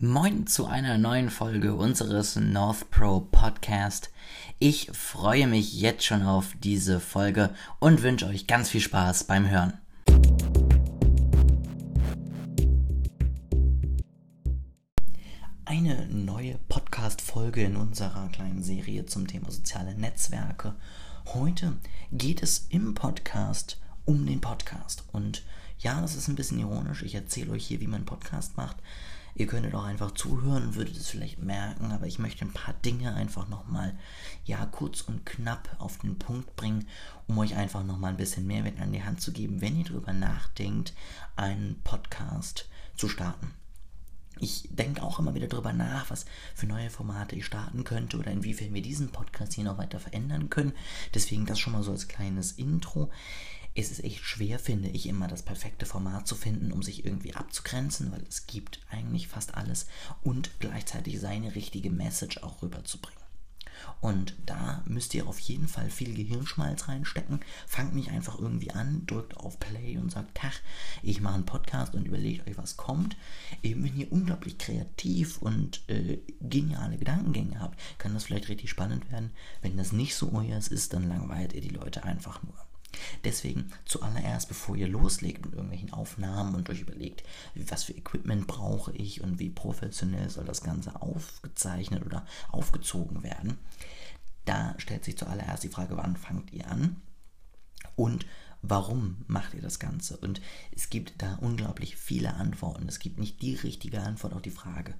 Moin zu einer neuen Folge unseres North Pro Podcast. Ich freue mich jetzt schon auf diese Folge und wünsche euch ganz viel Spaß beim Hören. Eine neue Podcast-Folge in unserer kleinen Serie zum Thema soziale Netzwerke. Heute geht es im Podcast um den Podcast. Und ja, das ist ein bisschen ironisch. Ich erzähle euch hier, wie man Podcast macht Ihr könntet auch einfach zuhören und würdet es vielleicht merken, aber ich möchte ein paar Dinge einfach nochmal, ja, kurz und knapp auf den Punkt bringen, um euch einfach nochmal ein bisschen Mehrwert an die Hand zu geben, wenn ihr darüber nachdenkt, einen Podcast zu starten. Ich denke auch immer wieder darüber nach, was für neue Formate ich starten könnte oder inwiefern wir diesen Podcast hier noch weiter verändern können. Deswegen das schon mal so als kleines Intro ist es echt schwer, finde ich, immer das perfekte Format zu finden, um sich irgendwie abzugrenzen, weil es gibt eigentlich fast alles und gleichzeitig seine richtige Message auch rüberzubringen. Und da müsst ihr auf jeden Fall viel Gehirnschmalz reinstecken. Fangt nicht einfach irgendwie an, drückt auf Play und sagt, Tach, ich mache einen Podcast und überlegt euch, was kommt. Eben wenn ihr unglaublich kreativ und äh, geniale Gedankengänge habt, kann das vielleicht richtig spannend werden. Wenn das nicht so euer ist, dann langweilt ihr die Leute einfach nur. Deswegen zuallererst, bevor ihr loslegt mit irgendwelchen Aufnahmen und euch überlegt, was für Equipment brauche ich und wie professionell soll das Ganze aufgezeichnet oder aufgezogen werden, da stellt sich zuallererst die Frage, wann fangt ihr an und warum macht ihr das Ganze? Und es gibt da unglaublich viele Antworten. Es gibt nicht die richtige Antwort auf die Frage,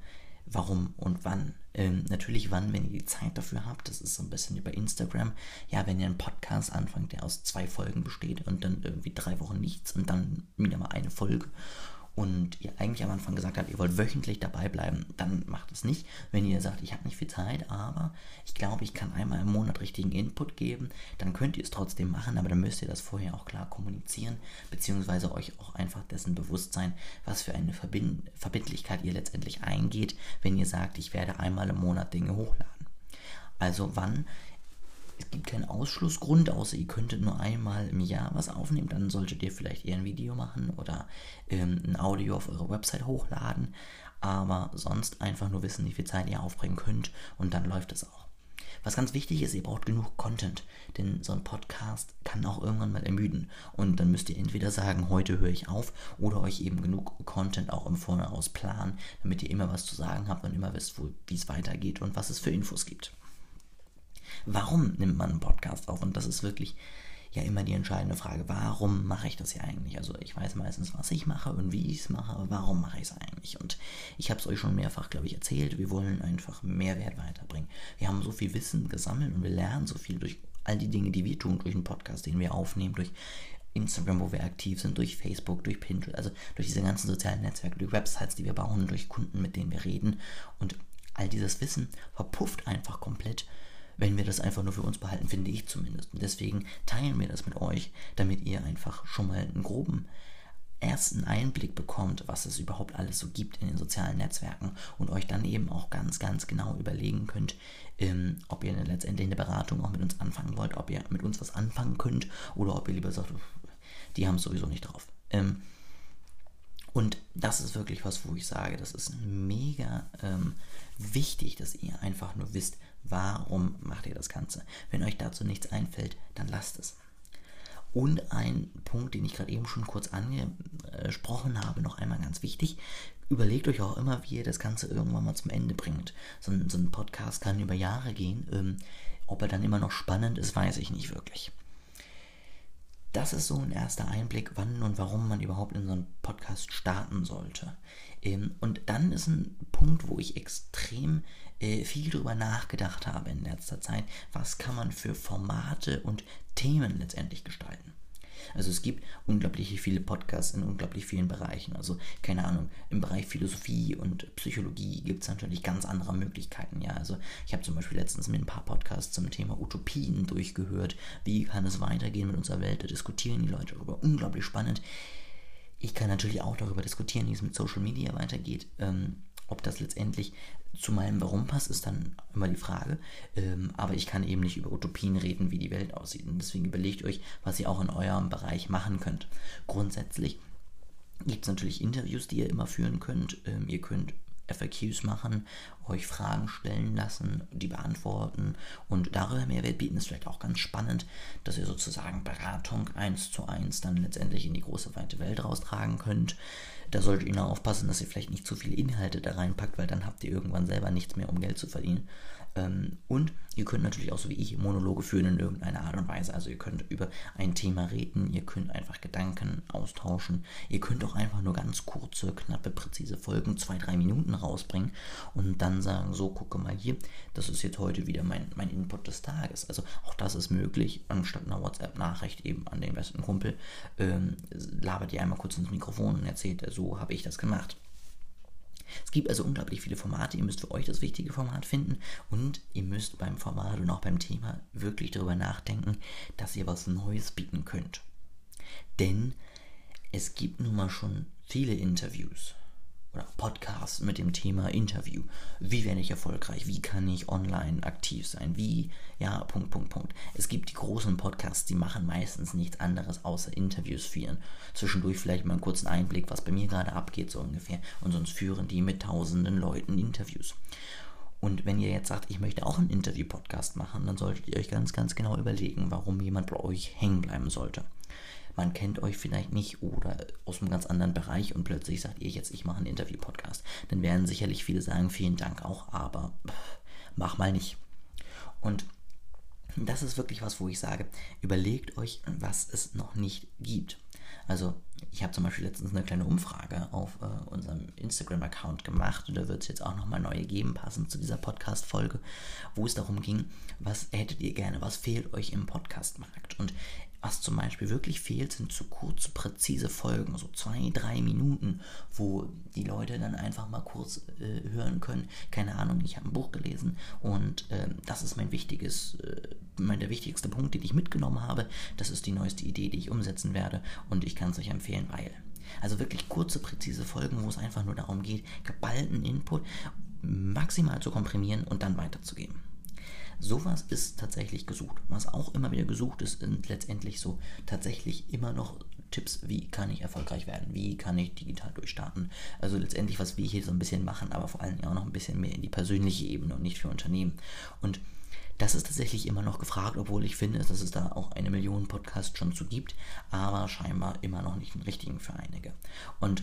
warum und wann. Ähm, natürlich wann, wenn ihr die Zeit dafür habt. Das ist so ein bisschen über Instagram. Ja, wenn ihr einen Podcast anfangt, der aus zwei Folgen besteht und dann irgendwie drei Wochen nichts und dann wieder mal eine Folge und ihr eigentlich am Anfang gesagt habt, ihr wollt wöchentlich dabei bleiben, dann macht es nicht. Wenn ihr sagt, ich habe nicht viel Zeit, aber ich glaube, ich kann einmal im Monat richtigen Input geben, dann könnt ihr es trotzdem machen, aber dann müsst ihr das vorher auch klar kommunizieren, beziehungsweise euch auch einfach dessen bewusst sein, was für eine Verbind Verbindlichkeit ihr letztendlich eingeht, wenn ihr sagt, ich werde einmal im Monat Dinge hochladen. Also wann es gibt keinen Ausschlussgrund, außer ihr könntet nur einmal im Jahr was aufnehmen. Dann solltet ihr vielleicht eher ein Video machen oder ähm, ein Audio auf eure Website hochladen. Aber sonst einfach nur wissen, wie viel Zeit ihr aufbringen könnt und dann läuft es auch. Was ganz wichtig ist, ihr braucht genug Content, denn so ein Podcast kann auch irgendwann mal ermüden. Und dann müsst ihr entweder sagen, heute höre ich auf, oder euch eben genug Content auch im Voraus planen, damit ihr immer was zu sagen habt und immer wisst, wie es weitergeht und was es für Infos gibt. Warum nimmt man einen Podcast auf? Und das ist wirklich ja immer die entscheidende Frage. Warum mache ich das ja eigentlich? Also ich weiß meistens, was ich mache und wie ich es mache, aber warum mache ich es eigentlich? Und ich habe es euch schon mehrfach, glaube ich, erzählt. Wir wollen einfach Mehrwert weiterbringen. Wir haben so viel Wissen gesammelt und wir lernen so viel durch all die Dinge, die wir tun, durch einen Podcast, den wir aufnehmen, durch Instagram, wo wir aktiv sind, durch Facebook, durch Pinterest, also durch diese ganzen sozialen Netzwerke, durch Websites, die wir bauen, durch Kunden, mit denen wir reden. Und all dieses Wissen verpufft einfach komplett wenn wir das einfach nur für uns behalten, finde ich zumindest. Und deswegen teilen wir das mit euch, damit ihr einfach schon mal einen groben ersten Einblick bekommt, was es überhaupt alles so gibt in den sozialen Netzwerken und euch dann eben auch ganz, ganz genau überlegen könnt, ähm, ob ihr letztendlich eine Beratung auch mit uns anfangen wollt, ob ihr mit uns was anfangen könnt oder ob ihr lieber sagt, die haben es sowieso nicht drauf. Ähm, und das ist wirklich was, wo ich sage, das ist mega ähm, wichtig, dass ihr einfach nur wisst, Warum macht ihr das Ganze? Wenn euch dazu nichts einfällt, dann lasst es. Und ein Punkt, den ich gerade eben schon kurz angesprochen habe, noch einmal ganz wichtig. Überlegt euch auch immer, wie ihr das Ganze irgendwann mal zum Ende bringt. So ein, so ein Podcast kann über Jahre gehen. Ähm, ob er dann immer noch spannend ist, weiß ich nicht wirklich. Das ist so ein erster Einblick, wann und warum man überhaupt in so einen Podcast starten sollte. Ähm, und dann ist ein Punkt, wo ich extrem äh, viel darüber nachgedacht habe in letzter Zeit, was kann man für Formate und Themen letztendlich gestalten. Also es gibt unglaublich viele Podcasts in unglaublich vielen Bereichen. Also keine Ahnung, im Bereich Philosophie und Psychologie gibt es natürlich ganz andere Möglichkeiten. Ja, also ich habe zum Beispiel letztens mit ein paar Podcasts zum Thema Utopien durchgehört. Wie kann es weitergehen mit unserer Welt? Da diskutieren die Leute darüber. Unglaublich spannend. Ich kann natürlich auch darüber diskutieren, wie es mit Social Media weitergeht. Ähm, ob das letztendlich zu meinem Warum passt, ist dann immer die Frage. Ähm, aber ich kann eben nicht über Utopien reden, wie die Welt aussieht. Und deswegen überlegt euch, was ihr auch in eurem Bereich machen könnt. Grundsätzlich gibt es natürlich Interviews, die ihr immer führen könnt. Ähm, ihr könnt FAQs machen, euch Fragen stellen lassen, die beantworten und darüber Mehrwert bieten. ist vielleicht auch ganz spannend, dass ihr sozusagen Beratung eins zu eins dann letztendlich in die große weite Welt raustragen könnt. Da solltet ihr nur aufpassen, dass ihr vielleicht nicht zu viele Inhalte da reinpackt, weil dann habt ihr irgendwann selber nichts mehr, um Geld zu verdienen. Ähm, und ihr könnt natürlich auch so wie ich Monologe führen in irgendeiner Art und Weise. Also ihr könnt über ein Thema reden, ihr könnt einfach Gedanken austauschen. Ihr könnt auch einfach nur ganz kurze, knappe, präzise Folgen, zwei, drei Minuten rausbringen und dann sagen, so gucke mal hier, das ist jetzt heute wieder mein, mein Input des Tages. Also auch das ist möglich, anstatt einer WhatsApp-Nachricht eben an den besten Kumpel, ähm, labert ihr einmal kurz ins Mikrofon und erzählt, so habe ich das gemacht. Es gibt also unglaublich viele Formate. Ihr müsst für euch das richtige Format finden und ihr müsst beim Format und auch beim Thema wirklich darüber nachdenken, dass ihr was Neues bieten könnt. Denn es gibt nun mal schon viele Interviews oder Podcasts mit dem Thema Interview. Wie werde ich erfolgreich? Wie kann ich online aktiv sein? Wie, ja, Punkt, Punkt, Punkt. Es gibt die großen Podcasts, die machen meistens nichts anderes außer Interviews führen. Zwischendurch vielleicht mal einen kurzen Einblick, was bei mir gerade abgeht, so ungefähr. Und sonst führen die mit tausenden Leuten Interviews. Und wenn ihr jetzt sagt, ich möchte auch einen Interview-Podcast machen, dann solltet ihr euch ganz, ganz genau überlegen, warum jemand bei euch hängen bleiben sollte man kennt euch vielleicht nicht oder aus einem ganz anderen Bereich und plötzlich sagt ihr jetzt, ich mache einen Interview-Podcast. Dann werden sicherlich viele sagen, vielen Dank auch, aber mach mal nicht. Und das ist wirklich was, wo ich sage, überlegt euch, was es noch nicht gibt. Also ich habe zum Beispiel letztens eine kleine Umfrage auf äh, unserem Instagram-Account gemacht und da wird es jetzt auch nochmal neue geben, passend zu dieser Podcast-Folge, wo es darum ging, was hättet ihr gerne, was fehlt euch im Podcast-Markt? Und was zum Beispiel wirklich fehlt, sind zu kurze, präzise Folgen, so zwei, drei Minuten, wo die Leute dann einfach mal kurz äh, hören können. Keine Ahnung, ich habe ein Buch gelesen und äh, das ist mein wichtiges, äh, mein, der wichtigste Punkt, den ich mitgenommen habe. Das ist die neueste Idee, die ich umsetzen werde und ich kann es euch empfehlen, weil. Also wirklich kurze, präzise Folgen, wo es einfach nur darum geht, geballten Input maximal zu komprimieren und dann weiterzugeben. Sowas ist tatsächlich gesucht. Was auch immer wieder gesucht ist, sind letztendlich so tatsächlich immer noch Tipps, wie kann ich erfolgreich werden, wie kann ich digital durchstarten. Also letztendlich, was wir hier so ein bisschen machen, aber vor allem auch noch ein bisschen mehr in die persönliche Ebene und nicht für Unternehmen. Und das ist tatsächlich immer noch gefragt, obwohl ich finde, dass es da auch eine Million Podcasts schon zu gibt, aber scheinbar immer noch nicht den richtigen für einige. Und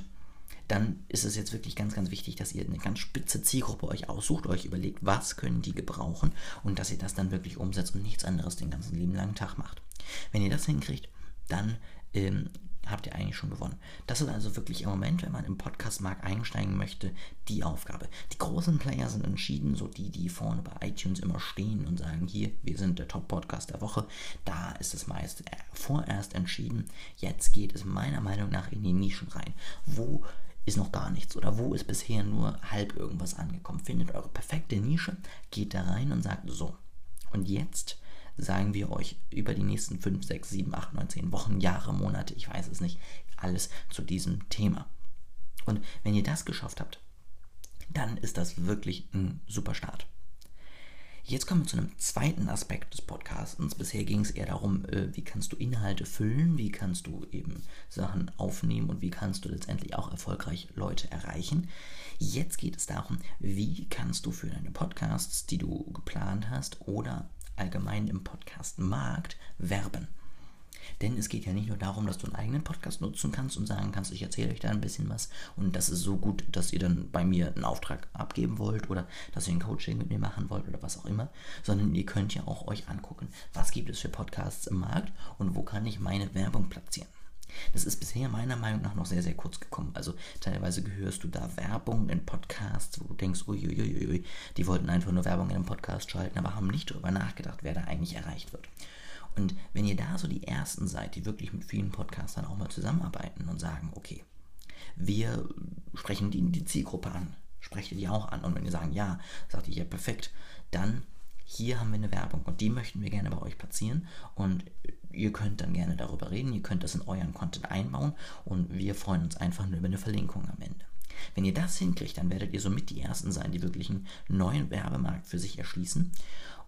dann ist es jetzt wirklich ganz, ganz wichtig, dass ihr eine ganz spitze Zielgruppe euch aussucht, euch überlegt, was können die gebrauchen und dass ihr das dann wirklich umsetzt und nichts anderes den ganzen lieben langen Tag macht. Wenn ihr das hinkriegt, dann ähm, habt ihr eigentlich schon gewonnen. Das ist also wirklich im Moment, wenn man im Podcast-Markt einsteigen möchte, die Aufgabe. Die großen Player sind entschieden, so die, die vorne bei iTunes immer stehen und sagen, hier, wir sind der Top-Podcast der Woche. Da ist es meist vorerst entschieden. Jetzt geht es meiner Meinung nach in die Nischen rein, wo ist noch gar nichts oder wo ist bisher nur halb irgendwas angekommen. Findet eure perfekte Nische, geht da rein und sagt so. Und jetzt sagen wir euch über die nächsten 5, 6, 7, 8, 9, 10 Wochen, Jahre, Monate, ich weiß es nicht, alles zu diesem Thema. Und wenn ihr das geschafft habt, dann ist das wirklich ein super Start. Jetzt kommen wir zu einem zweiten Aspekt des Podcastens. Bisher ging es eher darum, äh, wie kannst du Inhalte füllen, wie kannst du eben Sachen aufnehmen und wie kannst du letztendlich auch erfolgreich Leute erreichen. Jetzt geht es darum, wie kannst du für deine Podcasts, die du geplant hast oder allgemein im Podcast-Markt werben. Denn es geht ja nicht nur darum, dass du einen eigenen Podcast nutzen kannst und sagen kannst, ich erzähle euch da ein bisschen was und das ist so gut, dass ihr dann bei mir einen Auftrag abgeben wollt oder dass ihr ein Coaching mit mir machen wollt oder was auch immer, sondern ihr könnt ja auch euch angucken, was gibt es für Podcasts im Markt und wo kann ich meine Werbung platzieren. Das ist bisher meiner Meinung nach noch sehr, sehr kurz gekommen. Also teilweise gehörst du da Werbung in Podcasts, wo du denkst, uiuiuiui, die wollten einfach nur Werbung in einem Podcast schalten, aber haben nicht darüber nachgedacht, wer da eigentlich erreicht wird. Und wenn ihr da so die Ersten seid, die wirklich mit vielen Podcastern auch mal zusammenarbeiten und sagen, okay, wir sprechen die, die Zielgruppe an, sprecht ihr die auch an. Und wenn ihr sagen, ja, sagt ihr, ja, perfekt, dann hier haben wir eine Werbung und die möchten wir gerne bei euch platzieren und ihr könnt dann gerne darüber reden, ihr könnt das in euren Content einbauen und wir freuen uns einfach nur über eine Verlinkung am Ende. Wenn ihr das hinkriegt, dann werdet ihr somit die Ersten sein, die wirklich einen neuen Werbemarkt für sich erschließen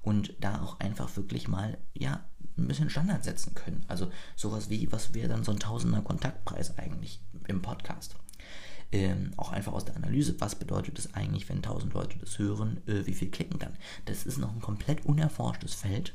und da auch einfach wirklich mal, ja, ein bisschen Standard setzen können. Also sowas wie, was wäre dann so ein Tausender Kontaktpreis eigentlich im Podcast? ähm, auch einfach aus der Analyse, was bedeutet es eigentlich, wenn 1000 Leute das hören, äh, wie viel klicken dann. Das ist noch ein komplett unerforschtes Feld.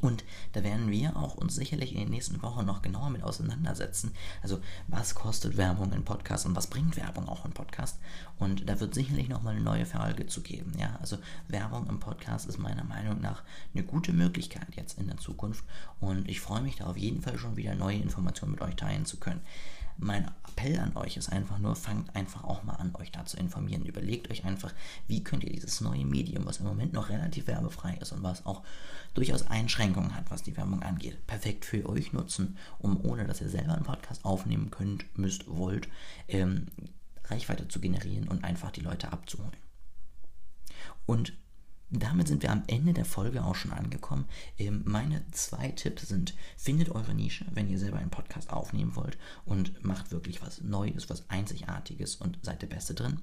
Und da werden wir auch uns sicherlich in den nächsten Wochen noch genauer mit auseinandersetzen. Also was kostet Werbung in Podcast und was bringt Werbung auch in Podcast? Und da wird sicherlich nochmal eine neue Folge zu geben. Ja, also Werbung im Podcast ist meiner Meinung nach eine gute Möglichkeit jetzt in der Zukunft. Und ich freue mich da auf jeden Fall schon wieder neue Informationen mit euch teilen zu können. Mein Appell an euch ist einfach nur, fangt einfach auch mal an, euch da zu informieren. Überlegt euch einfach, wie könnt ihr dieses neue Medium, was im Moment noch relativ werbefrei ist und was auch durchaus Einschränkungen hat, was die Werbung angeht, perfekt für euch nutzen, um ohne dass ihr selber einen Podcast aufnehmen könnt, müsst, wollt, ähm, Reichweite zu generieren und einfach die Leute abzuholen. Und damit sind wir am Ende der Folge auch schon angekommen. Ähm, meine zwei Tipps sind, findet eure Nische, wenn ihr selber einen Podcast aufnehmen wollt und macht wirklich was Neues, was Einzigartiges und seid der Beste drin.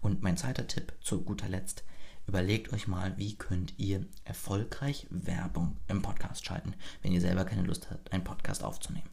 Und mein zweiter Tipp zu guter Letzt, überlegt euch mal, wie könnt ihr erfolgreich Werbung im Podcast schalten, wenn ihr selber keine Lust habt, einen Podcast aufzunehmen.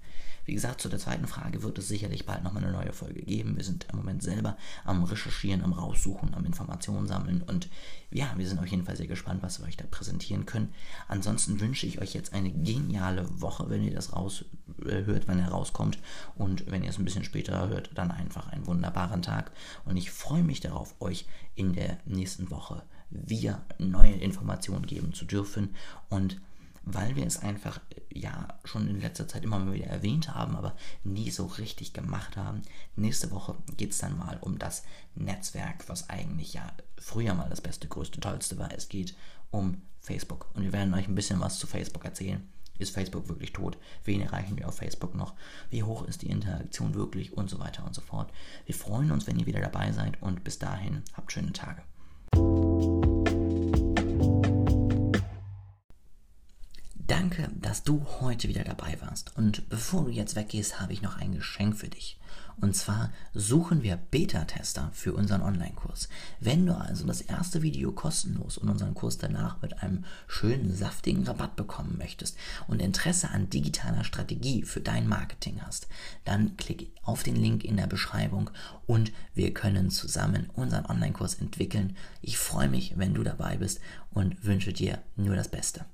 Wie gesagt, zu der zweiten Frage wird es sicherlich bald nochmal eine neue Folge geben. Wir sind im Moment selber am Recherchieren, am Raussuchen, am Informationen sammeln und ja, wir sind auf jeden Fall sehr gespannt, was wir euch da präsentieren können. Ansonsten wünsche ich euch jetzt eine geniale Woche, wenn ihr das raus äh, hört, wenn er rauskommt und wenn ihr es ein bisschen später hört, dann einfach einen wunderbaren Tag und ich freue mich darauf, euch in der nächsten Woche wieder neue Informationen geben zu dürfen und weil wir es einfach ja schon in letzter Zeit immer mal wieder erwähnt haben, aber nie so richtig gemacht haben. Nächste Woche geht es dann mal um das Netzwerk, was eigentlich ja früher mal das beste, größte, tollste war. Es geht um Facebook und wir werden euch ein bisschen was zu Facebook erzählen. Ist Facebook wirklich tot? Wen erreichen wir auf Facebook noch? Wie hoch ist die Interaktion wirklich? Und so weiter und so fort. Wir freuen uns, wenn ihr wieder dabei seid und bis dahin habt schöne Tage. Danke, dass du heute wieder dabei warst. Und bevor du jetzt weggehst, habe ich noch ein Geschenk für dich. Und zwar suchen wir Beta-Tester für unseren Online-Kurs. Wenn du also das erste Video kostenlos und unseren Kurs danach mit einem schönen, saftigen Rabatt bekommen möchtest und Interesse an digitaler Strategie für dein Marketing hast, dann klick auf den Link in der Beschreibung und wir können zusammen unseren Online-Kurs entwickeln. Ich freue mich, wenn du dabei bist und wünsche dir nur das Beste.